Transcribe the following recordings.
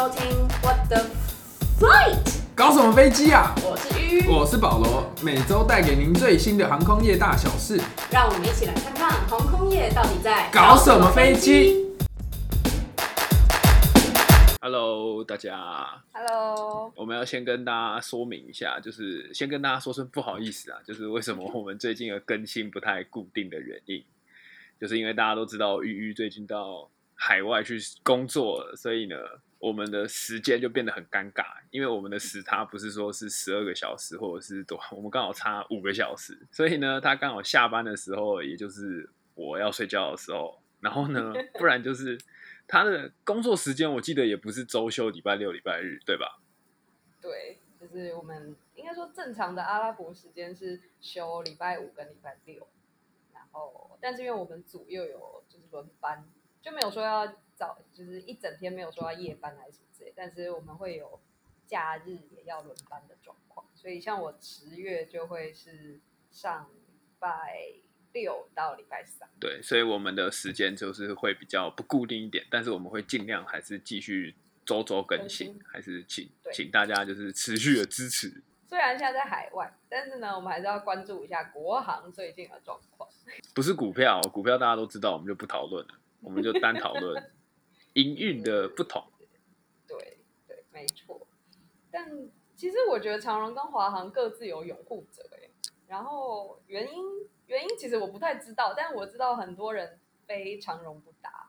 收听 What the Flight，搞什么飞机啊？我是鱼，我是保罗，每周带给您最新的航空业大小事。让我们一起来看看航空业到底在搞什么飞机。Hello，大家，？Hello，我们要先跟大家说明一下，就是先跟大家说声不好意思啊，就是为什么我们最近的更新不太固定的原因，就是因为大家都知道鱼鱼最近到海外去工作了，所以呢，我们的时间就变得很尴尬，因为我们的时差不是说是十二个小时或者是多，我们刚好差五个小时，所以呢，他刚好下班的时候，也就是我要睡觉的时候，然后呢，不然就是他的工作时间，我记得也不是周休，礼拜六、礼拜日，对吧？对，就是我们应该说正常的阿拉伯时间是休礼拜五跟礼拜六，然后但是因为我们组又有就是轮班，就没有说要早，就是一整天没有说要夜班还是什么之类，但是我们会有假日也要轮班的状况，所以像我十月就会是上礼拜六到礼拜三。对，所以我们的时间就是会比较不固定一点，但是我们会尽量还是继续周周更新更新，还是请请大家就是持续的支持。虽然现在在海外，但是呢，我们还是要关注一下国行最近的状况。不是股票，股票大家都知道，我们就不讨论了，我们就单讨论 营运的不同。对对，没错。但其实我觉得长荣跟华航各自有拥护者哎，然后原因原因其实我不太知道，但我知道很多人非长荣不搭。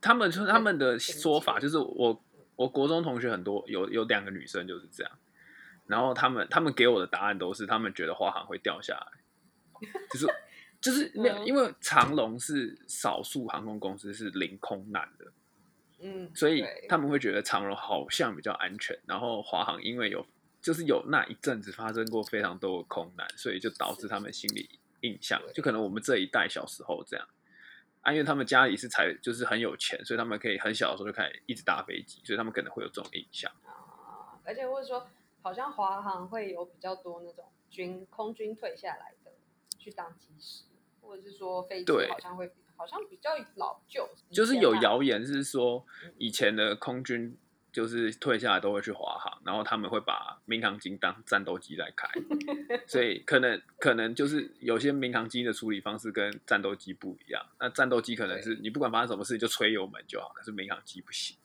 他们说他们的对说法就是我我国中同学很多有有两个女生就是这样，然后他们他们给我的答案都是他们觉得华航会掉下来，就是就是没有，嗯因为长龙是少数航空公司是零空难的，嗯，所以他们会觉得长荣好像比较安全，然后华航因为有就是有那一阵子发生过非常多的空难，所以就导致他们心理印象，就可能我们这一代小时候这样。啊，因为他们家里是才就是很有钱，所以他们可以很小的时候就开始一直搭飞机，所以他们可能会有这种印象。啊，而且或者说，好像华航会有比较多那种军空军退下来的去当机师，或者是说飞机对好像会好像比较老旧，就是有谣言是说，以前的空军就是退下来都会去华航，然后他们会把民航机当战斗机来开，所以可能可能就是有些民航机的处理方式跟战斗机不一样。那战斗机可能是你不管发生什么事就吹油门就好，可是民航机不行。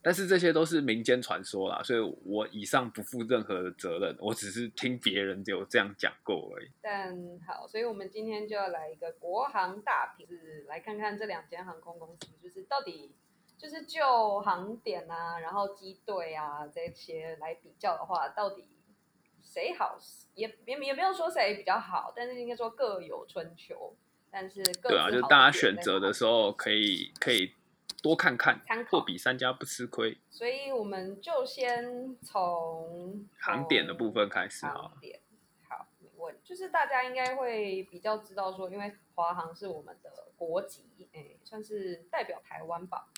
但是这些都是民间传说啦，所以我以上不负任何的责任，我只是听别人有这样讲过而已。但好，所以我们今天就要来一个国航大评，就是来看看这两间航空公司，就是到底就是就航点啊，然后机队啊这些来比较的话，到底谁好？也也也没有说谁比较好，但是应该说各有春秋。但是各自对啊，就大家选择的时候可以可以多看看参，考货比三家不吃亏。所以我们就先从 航点的部分开始航。点。好，没问题。就是大家应该会比较知道说，因为华航是我们的国籍，诶，算是代表台湾吧，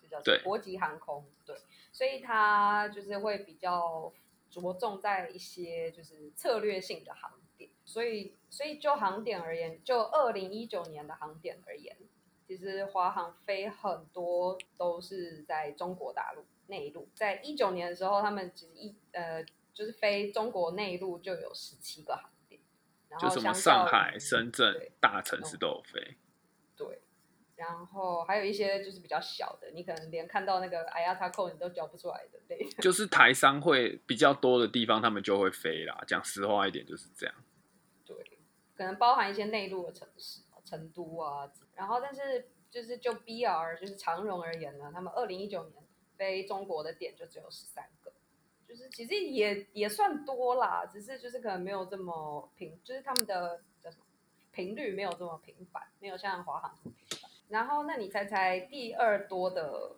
就叫对国籍航空，对，所以它就是会比较着重在一些就是策略性的航点。所以，所以就航点而言，就二零一九年的航点而言，其实华航飞很多都是在中国大陆内陆。在一九年的时候，他们其实一呃就是飞中国内陆就有十七个航点，然后就什么上海、深圳大城市都有飞。对，然后还有一些就是比较小的，你可能连看到那个 IATA code 你都叫不出来的类的。就 是台商会比较多的地方，他们就会飞啦。讲实话一点就是这样。对，可能包含一些内陆的城市，成都啊，然后但是就是就 BR 就是长荣而言呢，他们二零一九年飞中国的点就只有十三个，就是其实也也算多啦，只是就是可能没有这么频，就是他们的叫什么频率没有这么频繁，没有像华航这么频繁。然后那你猜猜第二多的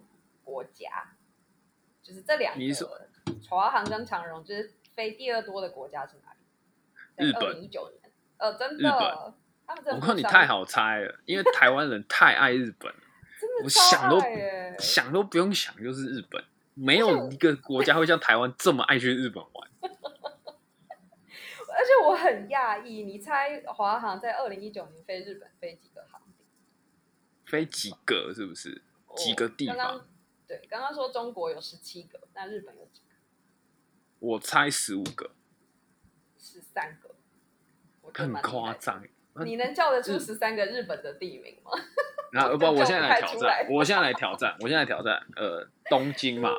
国家，就是这两个华航跟长荣，就是飞第二多的国家是哪里？日本二零一九年，呃，真的，我靠，你太好猜了，因为台湾人太爱日本了，我真的超想都想都不用想就是日本，没有一个国家会像台湾这么爱去日本玩。而且我很讶异，你猜华航在二零一九年飞日本飞几个航点？飞几个是不是？几个地方？刚刚对，刚刚说中国有十七个，那日本有几个？我猜十五个，十三个，很。夸张。你能叫得出十三个日本的地名吗？然后不，我现在来挑战，我现在来挑战，我现在来挑战。呃，东京嘛，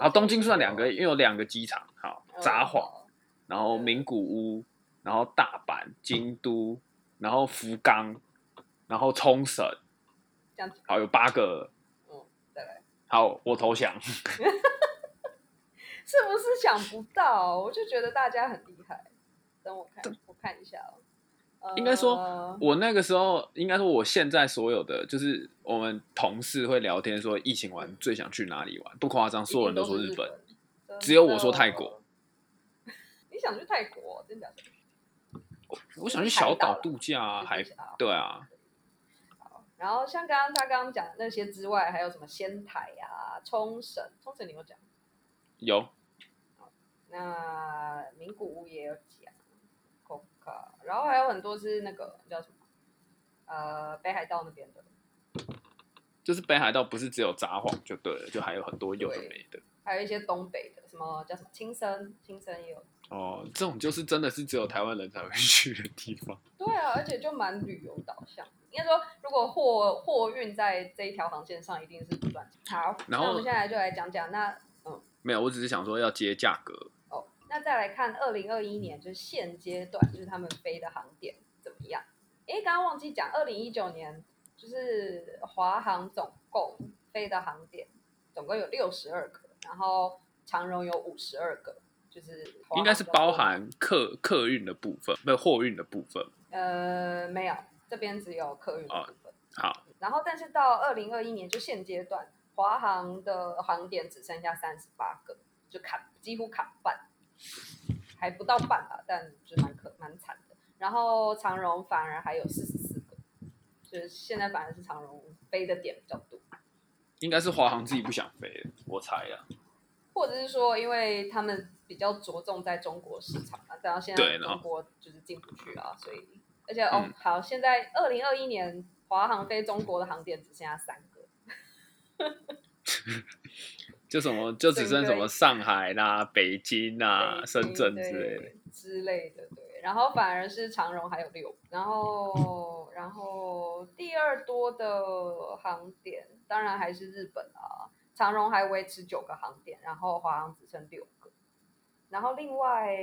啊，东京算两个，因为有两个机场，好，札幌，哦然后名古屋，然后大阪、京都，然后福冈，然后冲绳，这样子，好，有八个。嗯，再来，好，我投降。是不是想不到？我就觉得大家很厉害。等我看，我看一下哦。呃应该说，我那个时候，应该说我现在所有的，就是我们同事会聊天说，疫情完最想去哪里玩？不夸张，所有人都说日本，，本只有我说泰国。你想去泰国？真假的？我想去小岛度假啊，还对啊，好，然后像刚刚他刚刚讲的那些之外，还有什么仙台啊、冲绳？冲绳你有讲？有那名古屋也有讲然后还有很多是那个叫什么？呃，北海道那边的，就是北海道不是只有札幌就对了，就还有很多有的没的。还有一些东北的，什么叫什么青森？青森也有。哦，这种就是真的是只有台湾人才会去的地方。对啊，而且就蛮旅游导向。应该说，如果货货运在这一条航线上，一定是不赚钱。好，然后那我们现在就来讲讲那没有，我只是想说要接价格。哦，那再来看二零二一年，就是现阶段，就是他们飞的航点怎么样？诶，刚刚忘记讲，二零一九年就是华航总共飞的航点总共有六十二个，然后长荣有五十二个，就是应该是包含客客运的部分，不是货运的部分。呃没有，这边只有客运的部分。好，然后，但是到二零二一年，就现阶段，华航的航点只剩下三十八个，就砍几乎砍半，还不到半吧，但就是蛮可蛮惨的。然后长荣反而还有四十四个，就是现在反而是长荣飞的点比较多，应该是华航自己不想飞了，我猜啊。或者是说，因为他们比较着重在中国市场啊，然后现在中国就是进不去啊，所以而且哦嗯，好，现在二零二一年华航飞中国的航点只剩下三个。就什么就只剩什么上海啦、北京啦、北深圳之类的。之类的，对。然后反而是长荣还有六，然后然后第二多的航点当然还是日本啊，长荣还维持九个航点，然后华航只剩六个。然后另外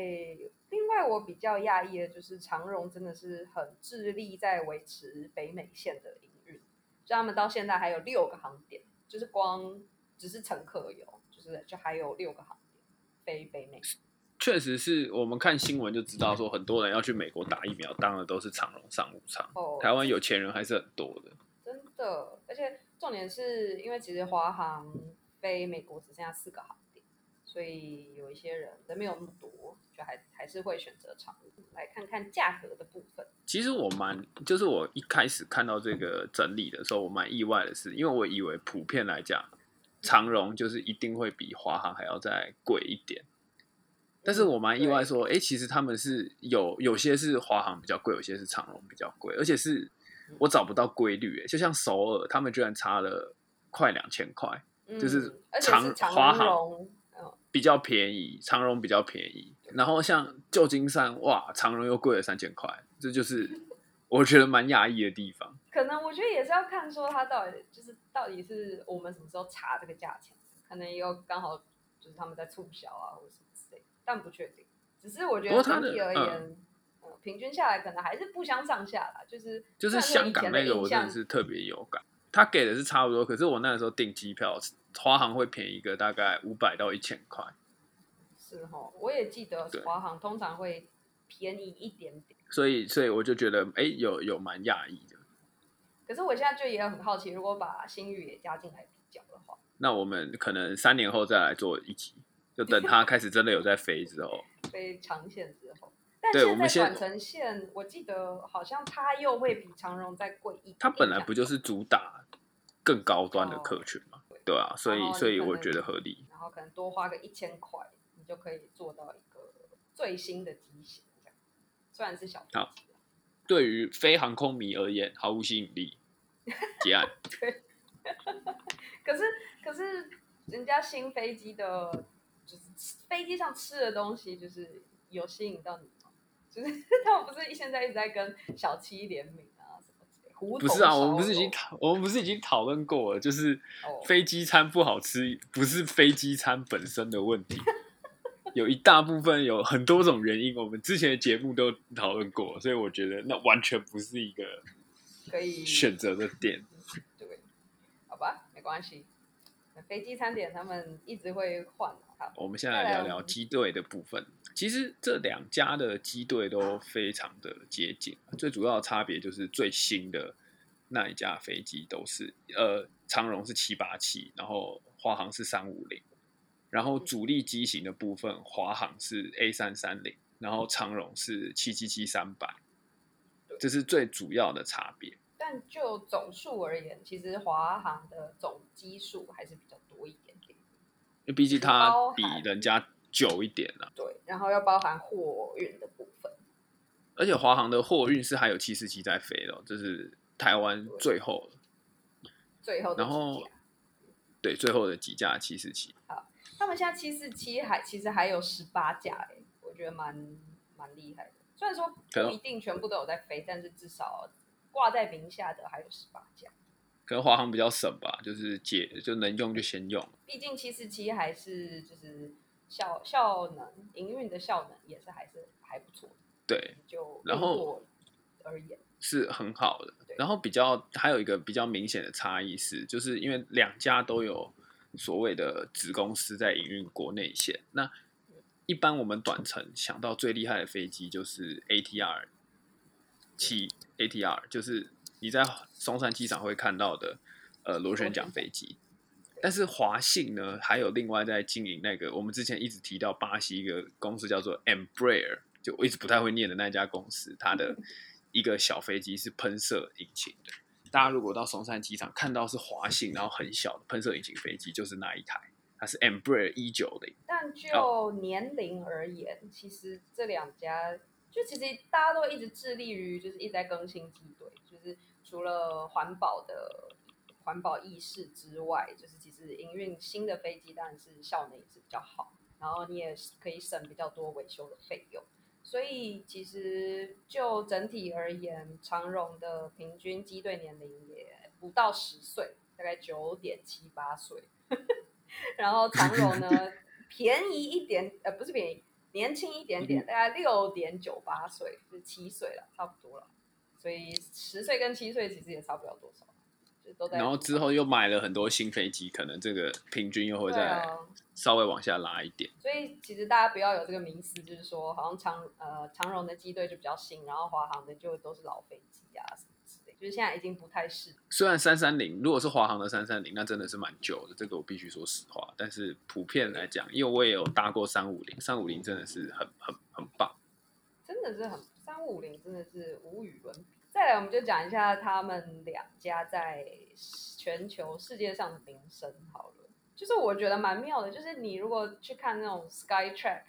另外我比较讶异的就是长荣真的是很致力在维持北美线的营运，所以他们到现在还有六个航点，就是光只是乘客有，就是就还有六个航点飞北美。确实是我们看新闻就知道，说很多人要去美国打疫苗，当然都是长荣商务舱。哦，台湾有钱人还是很多的。真的，而且重点是因为其实华航飞美国只剩下四个航点，所以有一些人人没有那么多，就还还是会选择长荣。来看看价格的部分，其实我蛮，就是我一开始看到这个整理的时候，我蛮意外的是，因为我以为普遍来讲，长荣就是一定会比华航还要再贵一点。但是我蛮意外说，哎、其实他们是有有些是华航比较贵，有些是长荣比较贵，而且是我找不到规律、诶就像首尔，他们居然差了快两千块，嗯就是长华航比较便宜，长荣比较便宜。然后像旧金山，哇，长荣又贵了三千块，这就是 我觉得蛮压抑的地方。可能我觉得也是要看说它到底就是到底是我们什么时候查这个价钱，可能也有刚好就是他们在促销啊或者什么之类的，但不确定。只是我觉得整体而言，嗯，平均下来可能还是不相上下啦，就是就是香港那个，我真的是特别有感。他给的是差不多，可是我那个时候订机票，华航会便宜个大概五百到一千块。是哦，我也记得华航通常会便宜一点点，所以，所以我就觉得，哎、有有蛮讶异的。可是我现在就也很好奇，如果把新宇也加进来比较的话，那我们可能三年后再来做一集，就等它开始真的有在飞之后，飞长线之后，但对我们先现在短程线，我记得好像它又会比长荣再贵一点。它本来不就是主打更高端的客群嘛？对啊，所以所以我觉得合理。然后可能多花个一千块，你就可以做到一个最新的机型，这样虽然是小飞好机啊对于非航空迷而言，毫无吸引力。结案。对可是可是人家新飞机的，就是吃飞机上吃的东西，就是有吸引到你吗？就是 他们不是现在一直在跟小七联名啊什么之类，胡不是啊，我们不是已经讨，我们不是已经讨论过了，就是哦飞机餐不好吃，不是飞机餐本身的问题，有一大部分有很多种原因，我们之前的节目都讨论过，所以我觉得那完全不是一个可以 选择的点。对，好吧，没关系。飞机餐点他们一直会换啊好我们现在来聊聊机队的部分。其实这两家的机队都非常的接近，最主要的差别就是最新的那一架飞机都是呃长荣是七八七，然后华航是三五零，然后主力机型的部分华航是 A 三三零，然后长荣是七七七三百，这是最主要的差别。但就总数而言，其实华航的总基数还是比较多一点点。因为毕竟它比人家久一点啊，对，然后要包含货运的部分。而且华航的货运是还有七四七在飞的哦、这是台湾最后最后的然后对最后的几架七四七。他们现在七四七还其实还有十八架哎，我觉得蛮蛮厉害的。虽然说不一定全部都有在飞，但是至少挂在名下的还有十八架。可能华航比较省吧，就是解就能用就先用。毕竟七四七还是就是效效能营运的效能也是还是还不错的，对，就然后而言，是很好的对。然后比较还有一个比较明显的差异是，就是因为两家都有所谓的子公司在营运国内线。那一般我们短程想到最厉害的飞机就是 ATR 七 ATR，就是你在松山机场会看到的呃螺旋桨飞机。但是华信呢，还有另外在经营那个我们之前一直提到巴西一个公司叫做 Embraer，就我一直不太会念的那家公司，它的 一个小飞机是喷射引擎的。大家如果到松山机场看到是华信，然后很小的喷射引擎飞机，就是那一台，它是 Embraer 一九零。但就年龄而言，其实这两家就其实大家都一直致力于就是一直在更新机队，就是除了环保的环保意识之外，就是其实营运新的飞机当然是效能也是比较好，然后你也是可以省比较多维修的费用。所以其实就整体而言，长荣的平均机队年龄也不到十岁，大概九点七八岁。然后长荣呢，便宜一点，呃，不是便宜，年轻一点点，大概六点九八岁，就是七岁了，差不多了。所以十岁跟七岁其实也差不了多少，就都在。然后之后又买了很多新飞机，可能这个平均又会再稍微往下拉一点。所以其实大家不要有这个名词，就是说好像长呃长荣的机队就比较新，然后华航的就都是老飞机啊什么之类，就是现在已经不太是。虽然三三零如果是华航的三三零，那真的是蛮旧的，这个我必须说实话。但是普遍来讲，因为我也有搭过三五零，三五零真的是很很很棒。真的是很三五零，真的是无与伦比。再来，我们就讲一下他们两家在全球世界上的名声好了。就是我觉得蛮妙的，就是你如果去看那种 Skytrack，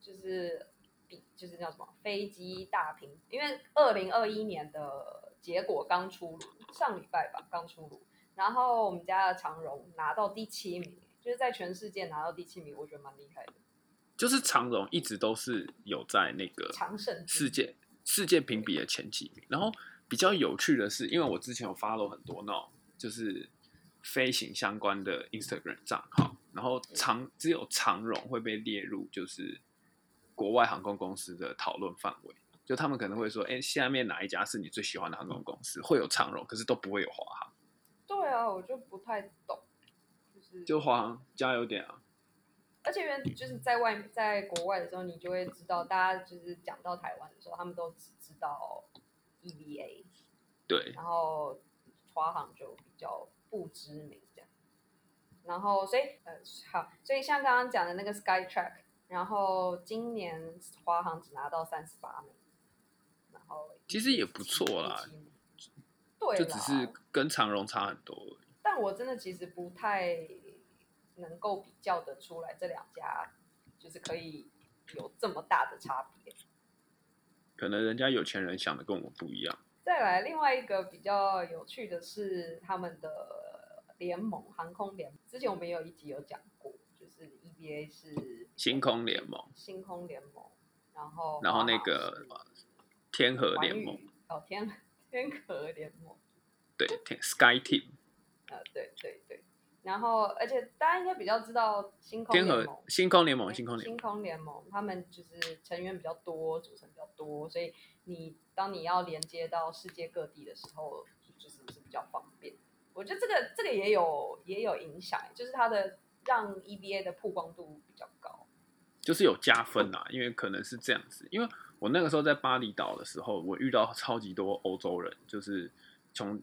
就是比就是叫什么飞机大屏，因为二零二一年的结果刚出炉，上礼拜吧刚出炉，然后我们家的长荣拿到第七名，就是在全世界拿到第七名，我觉得蛮厉害的，就是长荣一直都是有在那个常胜军世界世界评比的前几名。然后比较有趣的是，因为我之前有 follow 很多那种就是飞行相关的 Instagram 账号，然后长只有长荣会被列入就是国外航空公司的讨论范围。就他们可能会说，哎，下面哪一家是你最喜欢的航空公司？会有长荣，可是都不会有华航。对啊，我就不太懂，就是就华航加油点啊！而且原就是在外在国外的时候，你就会知道，大家就是讲到台湾的时候，他们都只知道 EVA，对，然后华航就比较不知名这样。然后所以呃好，所以像刚刚讲的那个 Skytrack，然后今年华航只拿到三十八名，然后其实也不错啦，对啦，就只是跟长荣差很多而已。但我真的其实不太能够比较得出来这两家，就是可以有这么大的差别。可能人家有钱人想的跟我们不一样。再来，另外一个比较有趣的是他们的联盟，航空联盟。之前我们也有一集有讲过，就是 EBA 是星空联盟，星空联盟，然后然后那华个航天河联盟哦天天河联盟，对天 Sky Team，呃对对对，然后而且大家应该比较知道星空天河联盟。星空联盟，星空联盟，星空联盟，他们就是成员比较多，组成比较多，所以你当你要连接到世界各地的时候，就是是比较方便。我觉得这个这个也有也有影响，就是它的让 EBA 的曝光度比较高。就是有加分啊，因为可能是这样子，因为我那个时候在巴厘岛的时候，我遇到超级多欧洲人，就是从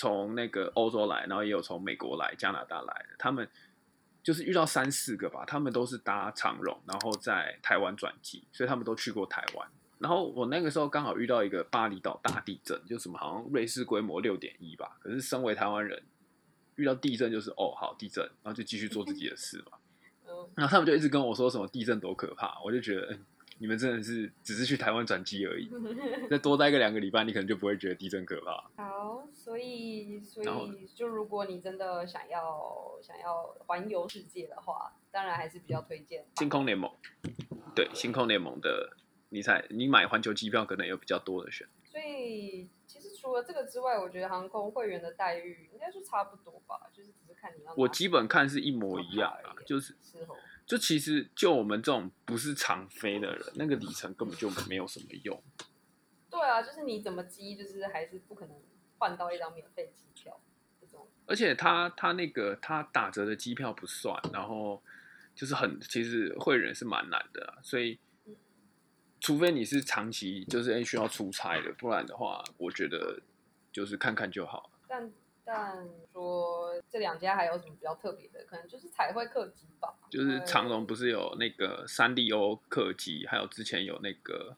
从那个欧洲来，然后也有从美国来、加拿大来的，他们就是遇到三四个吧，他们都是搭长荣，然后在台湾转机，所以他们都去过台湾。然后我那个时候刚好遇到一个巴厘岛大地震，就什么好像瑞士规模六点一吧，可是身为台湾人，遇到地震就是哦好地震，然后就继续做自己的事嘛。嗯，然后他们就一直跟我说什么地震多可怕，我就觉得，嗯，你们真的是只是去台湾转机而已，再多待个两个礼拜，你可能就不会觉得地震可怕。好，所以所以就如果你真的想要想要环游世界的话，当然还是比较推荐星空联盟，对，星空联盟的，你才你买环球机票可能有比较多的选，所以其实除了这个之外，我觉得航空会员的待遇应该是差不多吧，就是只是看你要拿我基本看是一模一样啊就是。就其实就我们这种不是常飞的人，那个里程根本就没有什么用。对啊，就是你怎么积，就是还是不可能换到一张免费机票这种。而且他他那个他打折的机票不算，然后就是很其实会员是蛮难的啊、所以除非你是长期就是哎需要出差的，不然的话，我觉得就是看看就好。但但说这两家还有什么比较特别的？可能就是彩绘客机吧。就是长龙荣不是有那个三丽鸥客机，还有之前有那个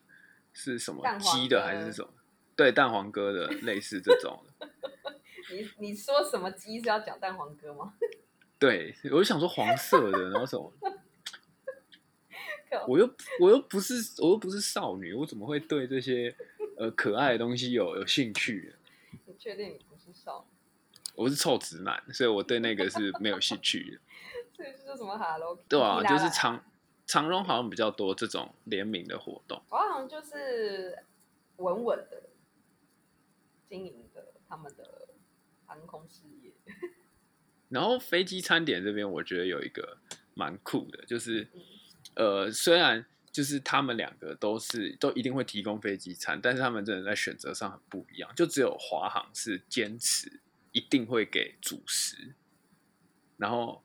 是什么鸡的还是什么？对，蛋黄哥的类似这种的。你你说什么鸡是要讲蛋黄哥吗？对，我就想说黄色的，然后什么，我又我又不是我又不是少女，我怎么会对这些呃可爱的东西有有兴趣？你确定你不是少女？我是臭直男，所以我对那个是没有兴趣的。这个就是什么 Hello Kitty 对啊，就是长长荣好像比较多这种联名的活动。我好像就是稳稳的经营的他们的航空事业。然后飞机餐点这边，我觉得有一个蛮酷的，就是嗯呃，虽然就是他们两个都是都一定会提供飞机餐，但是他们真的在选择上很不一样。就只有华航是坚持一定会给主食，然后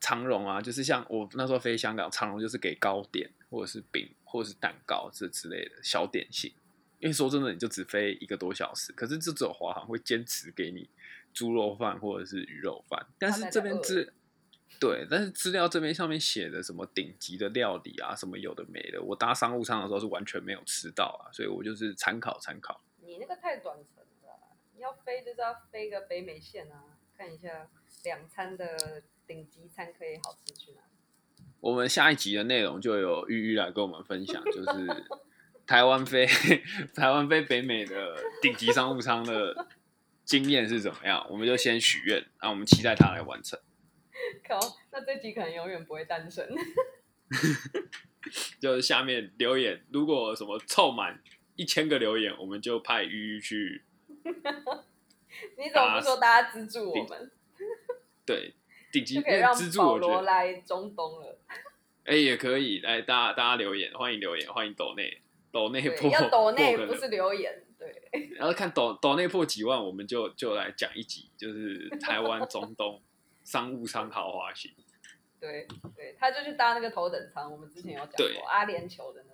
长荣啊，就是像我那时候飞香港，长荣就是给糕点或者是饼或者是蛋糕这之类的小点心。因为说真的，你就只飞一个多小时，可是这只有华航会坚持给你猪肉饭或者是鱼肉饭，但是这边资对，但是资料这边上面写的什么顶级的料理啊，什么有的没的，我搭商务舱的时候是完全没有吃到啊，所以我就是参考参考。你那个太短程要飞就是要飞个北美线啊，看一下两餐的顶级餐可以好吃去哪里。我们下一集的内容就有玉玉来跟我们分享，就是台湾飞 台湾飞北美的顶级商务舱的经验是怎么样，我们就先许愿，然后我们期待他来完成。好，那这集可能永远不会诞生。就是下面留言，如果什么凑满一千个留言，我们就派玉玉去 你怎么不说大家资助我们，对顶级就可以资助？我觉得罗来中东了？哎、也可以，来大家大家留言，欢迎留言，欢迎抖内抖内对，破要抖内不是留言，对，然后看抖抖内破几万，我们就就来讲一集，就是台湾 中东商务舱豪华型。对对，他就去搭那个头等舱，我们之前有讲过阿联酋的那种。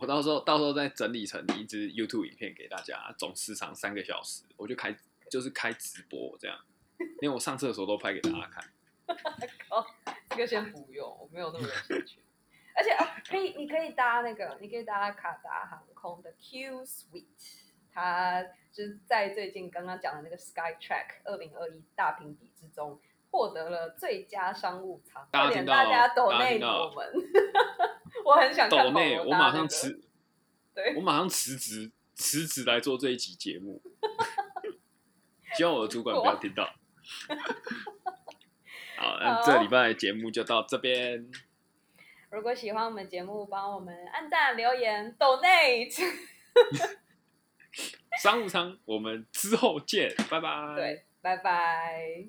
我到时候到时候再整理成一支 YouTube 影片给大家，总时长三个小时，我就开就是开直播这样，连我上厕所都拍给大家看。哦，这个先不用，我没有那么有兴趣。而且啊，可以，你可以搭那个，你可以搭卡达航空的 Q Suite，它就是在最近刚刚讲的那个 Skytrack 二零二一大评比之中获得了最佳商务舱。快点，大家听到大家抖内我们，我很想看抖内，我马上辞，对我马上辞职，辞职来做这一集节目。希望我的主管不要听到。好，那好这礼拜的节目就到这边，如果喜欢我们节目，帮我们按赞、留言、donate。商务舱，我们之后见，拜拜。对，拜拜。